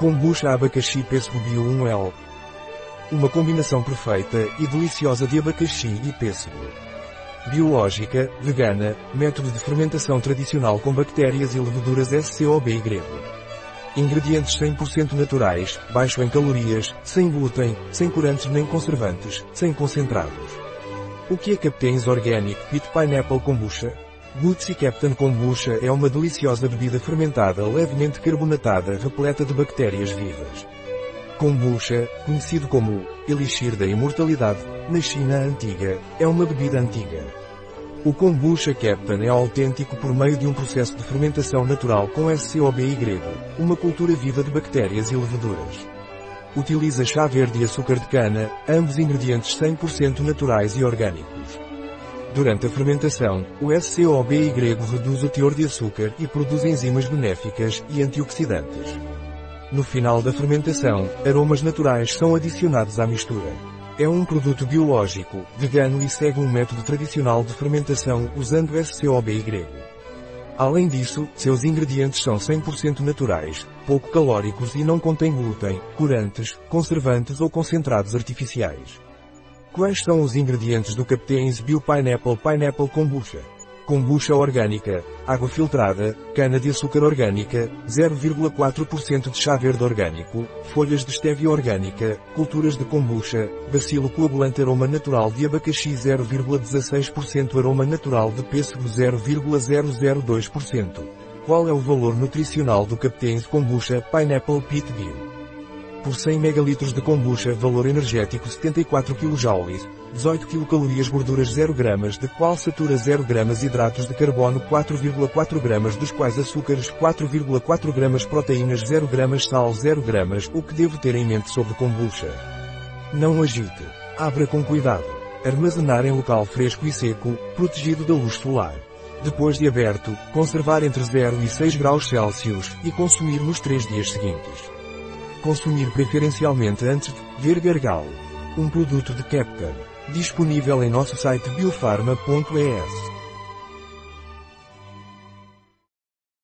Kombucha abacaxi pêssego bio 1L. Uma combinação perfeita e deliciosa de abacaxi e pêssego. Biológica, vegana, método de fermentação tradicional com bactérias e leveduras SCOBY. Ingredientes 100% naturais, baixo em calorias, sem glúten, sem corantes nem conservantes, sem concentrados. O que é Captain's Organic Pit Pineapple Kombucha? Gutsy Captain Kombucha é uma deliciosa bebida fermentada levemente carbonatada repleta de bactérias vivas. Kombucha, conhecido como Elixir da Imortalidade, na China Antiga, é uma bebida antiga. O Kombucha Captain é autêntico por meio de um processo de fermentação natural com SCOBY, uma cultura viva de bactérias e leveduras. Utiliza chá verde e açúcar de cana, ambos ingredientes 100% naturais e orgânicos. Durante a fermentação, o SCOBY reduz o teor de açúcar e produz enzimas benéficas e antioxidantes. No final da fermentação, aromas naturais são adicionados à mistura. É um produto biológico, vegano e segue um método tradicional de fermentação usando SCOBY. Além disso, seus ingredientes são 100% naturais, pouco calóricos e não contêm glúten, corantes, conservantes ou concentrados artificiais. Quais são os ingredientes do Captain's Bio Pineapple Pineapple Kombucha? Kombucha orgânica, água filtrada, cana de açúcar orgânica, 0,4% de chá verde orgânico, folhas de stevia orgânica, culturas de kombucha, bacilo coagulante aroma natural de abacaxi 0,16% aroma natural de pêssego 0,002%. Qual é o valor nutricional do Captain's Kombucha Pineapple Pit Bio? Por 100 ml de kombucha, valor energético 74 kJ, 18 kcal gorduras 0 gramas de qual satura 0 gramas hidratos de carbono 4,4 gramas dos quais açúcares 4,4 gramas proteínas 0 gramas sal 0 gramas o que devo ter em mente sobre kombucha. Não agite. Abra com cuidado. Armazenar em local fresco e seco, protegido da luz solar. Depois de aberto, conservar entre 0 e 6 graus Celsius e consumir nos 3 dias seguintes. Consumir preferencialmente antes de ver gargalo. Um produto de Captain. Disponível em nosso site biofarma.es.